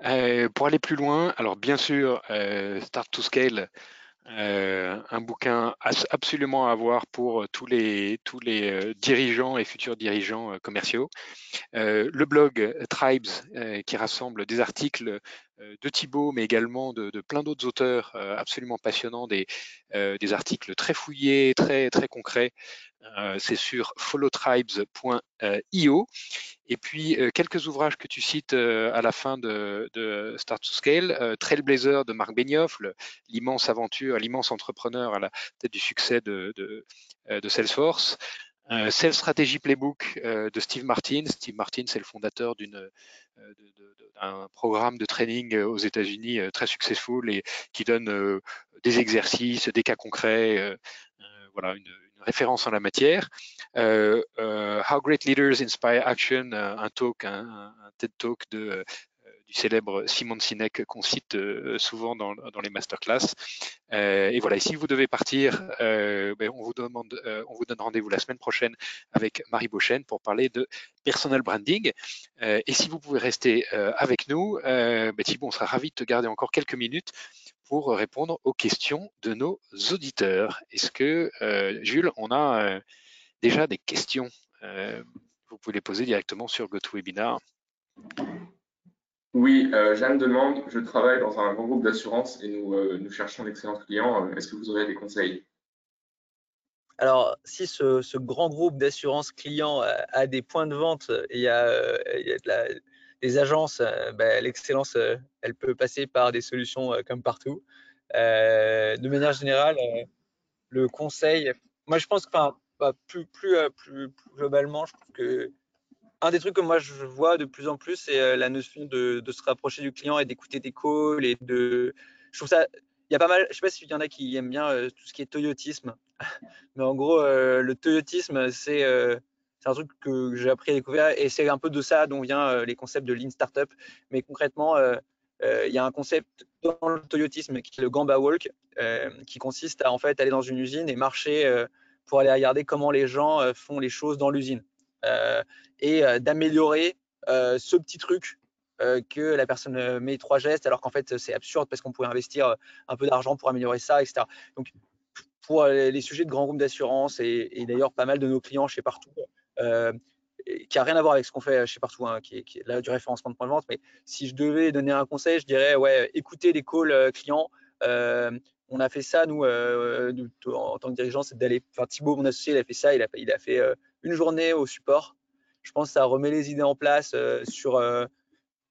Euh, pour aller plus loin, alors bien sûr, euh, Start to Scale, euh, un bouquin absolument à avoir pour les, tous les dirigeants et futurs dirigeants commerciaux. le blog Tribes, qui rassemble des articles de Thibault, mais également de, plein d'autres auteurs absolument passionnants, des, des articles très fouillés, très, très concrets. c'est sur followtribes.io. Et puis, euh, quelques ouvrages que tu cites euh, à la fin de, Start to Scale, euh, Trailblazer de Marc Benioff, l'immense aventure, l'immense entrepreneur à la tête du succès de, Salesforce. Sales Strategy Playbook de Steve Martin. Steve Martin, c'est le fondateur d'un programme de training aux États-Unis très successful et qui donne des exercices, des cas concrets, voilà, une, référence en la matière. Euh, euh, How Great Leaders Inspire Action, euh, un talk, un, TED Talk de du célèbre Simon Sinek qu'on cite souvent dans, dans, les masterclass. et voilà, et si vous devez partir, ben, on vous demande, on vous donne rendez-vous la semaine prochaine avec Marie Beauchesne pour parler de personal branding. et si vous pouvez rester avec nous, ben, Thibault, on sera ravi de te garder encore quelques minutes pour répondre aux questions de nos auditeurs. Est-ce que, euh, Jules, on a euh, déjà des questions euh, Vous pouvez les poser directement sur GoToWebinar. Oui, Jeanne demande, je travaille dans un grand groupe d'assurance et nous, nous cherchons d'excellents clients. Est-ce que vous aurez des conseils? Alors, si ce, grand groupe d'assurance clients a, des points de vente et il y a, il y a de la, les agences, euh, ben, l'excellence, euh, elle peut passer par des solutions euh, comme partout. de manière générale, le conseil, moi je pense que bah, plus, plus, plus, globalement, je trouve que un des trucs que moi je vois de plus en plus, c'est la notion de, se rapprocher du client et d'écouter des calls et de. Je trouve ça. Il y a pas mal. Je sais pas s'il y en a qui aiment bien tout ce qui est toyotisme, mais en gros, le toyotisme, c'est c'est un truc que j'ai appris à découvrir et c'est un peu de ça dont vient euh, les concepts de Lean Startup. Mais concrètement, euh, euh, il y a un concept dans le toyotisme qui est le Gamba Walk, qui consiste à en fait aller dans une usine et marcher pour aller regarder comment les gens font les choses dans l'usine et d'améliorer ce petit truc que la personne met trois gestes alors qu'en fait c'est absurde parce qu'on pourrait investir un peu d'argent pour améliorer ça, etc. Donc pour les sujets de grands groupes d'assurance et, d'ailleurs pas mal de nos clients chez Partout, euh, qui a rien à voir avec ce qu'on fait chez Partout, hein, qui, est, là du référencement de points de vente. Mais si je devais donner un conseil, je dirais ouais, écoutez les calls euh, clients. Euh, on a fait ça, nous, en tant que dirigeant, c'est d'aller. Enfin, Thibaut, mon associé, il a fait ça. Il a, il a fait une journée au support. Je pense que ça remet les idées en place sur,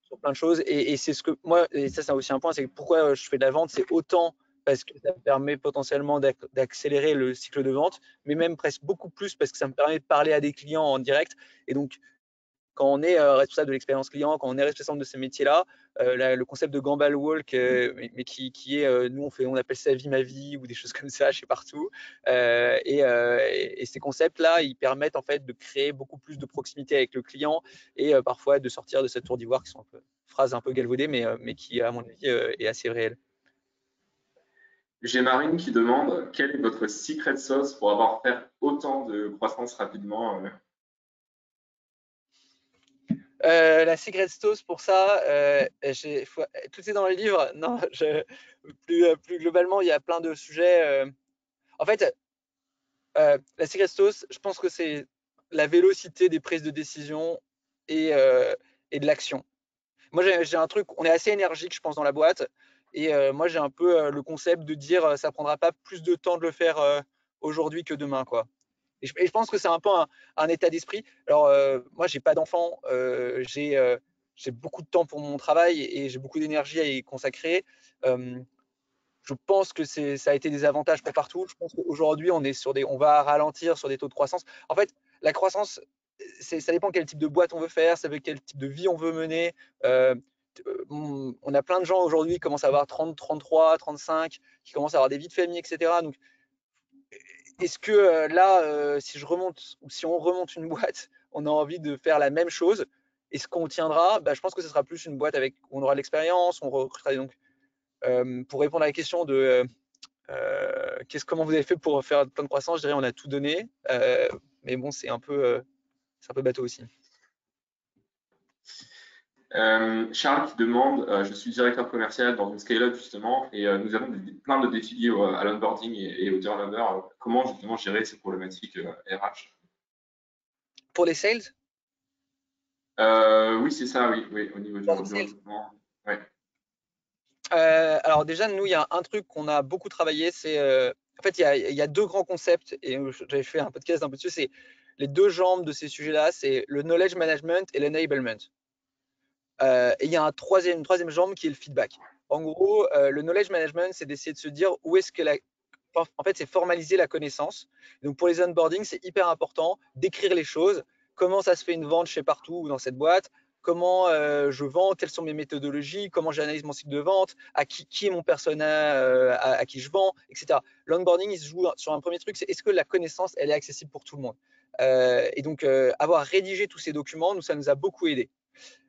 sur plein de choses. Et, et c'est ce que moi, et ça, c'est aussi un point, c'est pourquoi je fais de la vente, c'est autant parce que ça permet potentiellement d'accélérer le cycle de vente, mais même presque beaucoup plus parce que ça me permet de parler à des clients en direct. Et donc, quand on est euh, responsable de l'expérience client, quand on est responsable de ces métiers-là, euh, le concept de Gambal Walk, euh, mais, qui, est, nous on fait, on appelle ça vie ma vie ou des choses comme ça, je sais partout. Et, et, ces concepts-là, ils permettent en fait de créer beaucoup plus de proximité avec le client et parfois de sortir de cette tour d'ivoire qui sont un peu phrases un peu galvaudées, mais, mais qui à mon avis est assez réelle. J'ai Marine qui demande quelle est votre secret sauce pour avoir fait autant de croissance rapidement euh? Euh, la secret sauce pour ça, euh, tout est dans le livre. Non, plus, plus, globalement, il y a plein de sujets. En fait, la secret sauce, je pense que c'est la vélocité des prises de décision et, de l'action. Moi, j'ai un truc, on est assez énergique, je pense, dans la boîte. Et moi, j'ai un peu le concept de dire ça prendra pas plus de temps de le faire aujourd'hui que demain. Quoi. Et, je, pense que c'est un peu un, état d'esprit. Alors, moi, j'ai pas d'enfant, j'ai beaucoup de temps pour mon travail et j'ai beaucoup d'énergie à y consacrer. je pense que ça a été des avantages pour partout. Je pense qu'aujourd'hui, on, on va ralentir sur des taux de croissance. En fait, la croissance, ça dépend quel type de boîte on veut faire, ça veut quel type de vie on veut mener. Euh, on a plein de gens aujourd'hui qui commencent à avoir 30, 33, 35, qui commencent à avoir des vies de famille, etc. Donc, est-ce que euh, là, euh, si je remonte ou si on remonte une boîte, on a envie de faire la même chose Est-ce qu'on tiendra? Bah, Je pense que ce sera plus une boîte avec où on aura l'expérience, on recrutera donc. pour répondre à la question de comment vous avez fait pour faire plein de croissance, je dirais on a tout donné, mais bon, c'est un peu c'est un peu bateau aussi. Euh, Charles qui demande, euh, je suis directeur commercial dans une scale-up justement, et euh, nous avons plein de défis liés à l'onboarding et, au turnover. comment justement gérer ces problématiques RH Pour les sales? Oui, c'est ça, oui, oui, au niveau du recrutement. alors déjà, nous, il y a un truc qu'on a beaucoup travaillé, c'est en fait, il y, a, il y, a, deux grands concepts, et j'avais fait un podcast un peu dessus, c'est les deux jambes de ces sujets-là, c'est le knowledge management et l'enablement. Euh, et il y a une troisième jambe qui est le feedback. En gros, euh, le knowledge management, c'est d'essayer de se dire où est-ce que la. En fait, c'est formaliser la connaissance. Donc, pour les onboarding, c'est hyper important d'écrire les choses. Comment ça se fait une vente chez partout ou dans cette boîte? Comment euh, je vends? Quelles sont mes méthodologies? Comment j'analyse mon cycle de vente? À qui, est mon persona à, qui je vends Etc. L'onboarding, il se joue sur un premier truc c'est est-ce que la connaissance, elle est accessible pour tout le monde? Et donc, avoir rédigé tous ces documents, nous, ça nous a beaucoup aidé.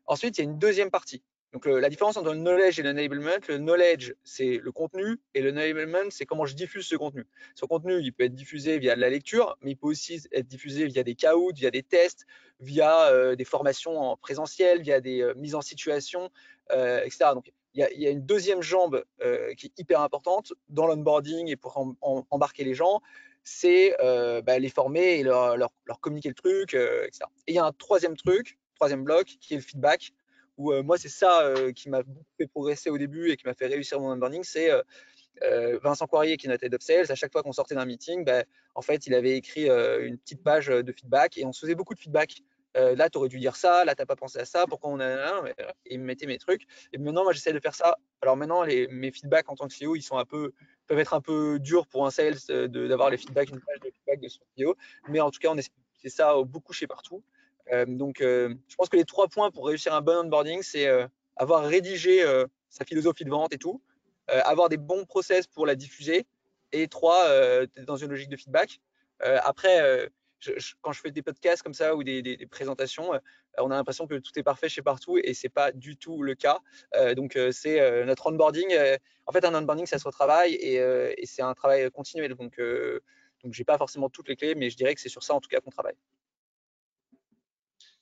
Ensuite, il y a une deuxième partie. Donc, euh, la différence entre le knowledge et l'enablement, le knowledge, c'est le contenu et le enablement, c'est comment je diffuse ce contenu. Ce contenu, il peut être diffusé via de la lecture, mais il peut aussi être diffusé via des caouts, via des tests, via des formations en présentiel, via des mises en situation, etc. Donc, il y, a, une deuxième jambe qui est hyper importante dans l'onboarding et pour embarquer les gens, c'est euh, bah, les former et leur, communiquer le truc, euh, etc. Et il y a un troisième truc, troisième bloc, qui est le feedback, où euh, moi, c'est ça qui m'a fait progresser au début et qui m'a fait réussir mon onboarding, c'est Vincent Poirier, qui est notre head of sales, à chaque fois qu'on sortait d'un meeting, bah, en fait, il avait écrit une petite page de feedback et on se faisait beaucoup de feedback. là, tu aurais dû dire ça, là, tu pas pensé à ça, pourquoi on a. Et il me mettait mes trucs. Et maintenant, moi, j'essaie de faire ça. Alors maintenant, mes feedbacks en tant que CEO, ils sont un peu peuvent être un peu durs pour un sales d'avoir les feedbacks, une page de feedback de son vidéo. Mais en tout cas, on c'est ça beaucoup chez partout. Euh, donc, euh, je pense que les trois points pour réussir un bon onboarding, c'est euh, avoir rédigé sa philosophie de vente et tout, avoir des bons process pour la diffuser, et trois, dans une logique de feedback. après, quand je fais des podcasts comme ça ou des, présentations, on a l'impression que tout est parfait chez partout et c'est pas du tout le cas. Donc c'est notre onboarding. en fait, un onboarding, ça se retravaille et, et c'est un travail continuel. Donc, donc j'ai pas forcément toutes les clés, mais je dirais que c'est sur ça en tout cas qu'on travaille.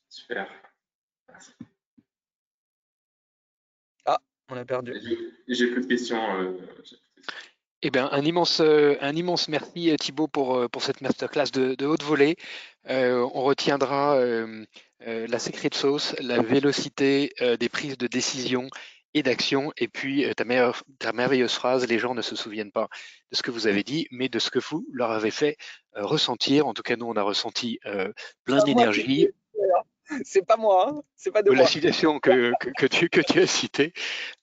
Super. Ah, on a perdu. J'ai plus de questions. Eh bien, un immense, euh, un immense merci euh, Thibaut pour, euh, pour cette masterclass de, de haute volée. on retiendra la secret sauce, la vélocité des prises de décision et d'action, et puis ta, ta, merveilleuse phrase, les gens ne se souviennent pas de ce que vous avez dit, mais de ce que vous leur avez fait ressentir. En tout cas, nous, on a ressenti plein d'énergie. c'est pas moi, hein. c'est pas de la citation que, que, tu, que tu as citée.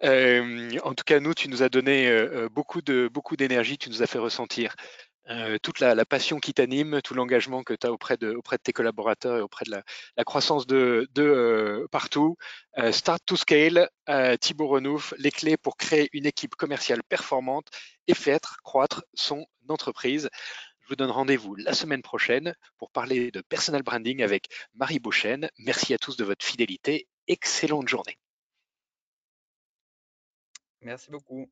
Euh, en tout cas, nous, tu nous as donné euh, beaucoup de beaucoup d'énergie, tu nous as fait ressentir euh, toute la, passion qui t'anime, tout l'engagement que tu as auprès de, auprès de tes collaborateurs et auprès de la, la croissance de, de partout. start to scale, Thibaut Renouf, les clés pour créer une équipe commerciale performante et faire croître son entreprise. Je vous donne rendez-vous la semaine prochaine pour parler de personal branding avec Marie Beauchesne. Merci à tous de votre fidélité. Excellente journée. Merci beaucoup.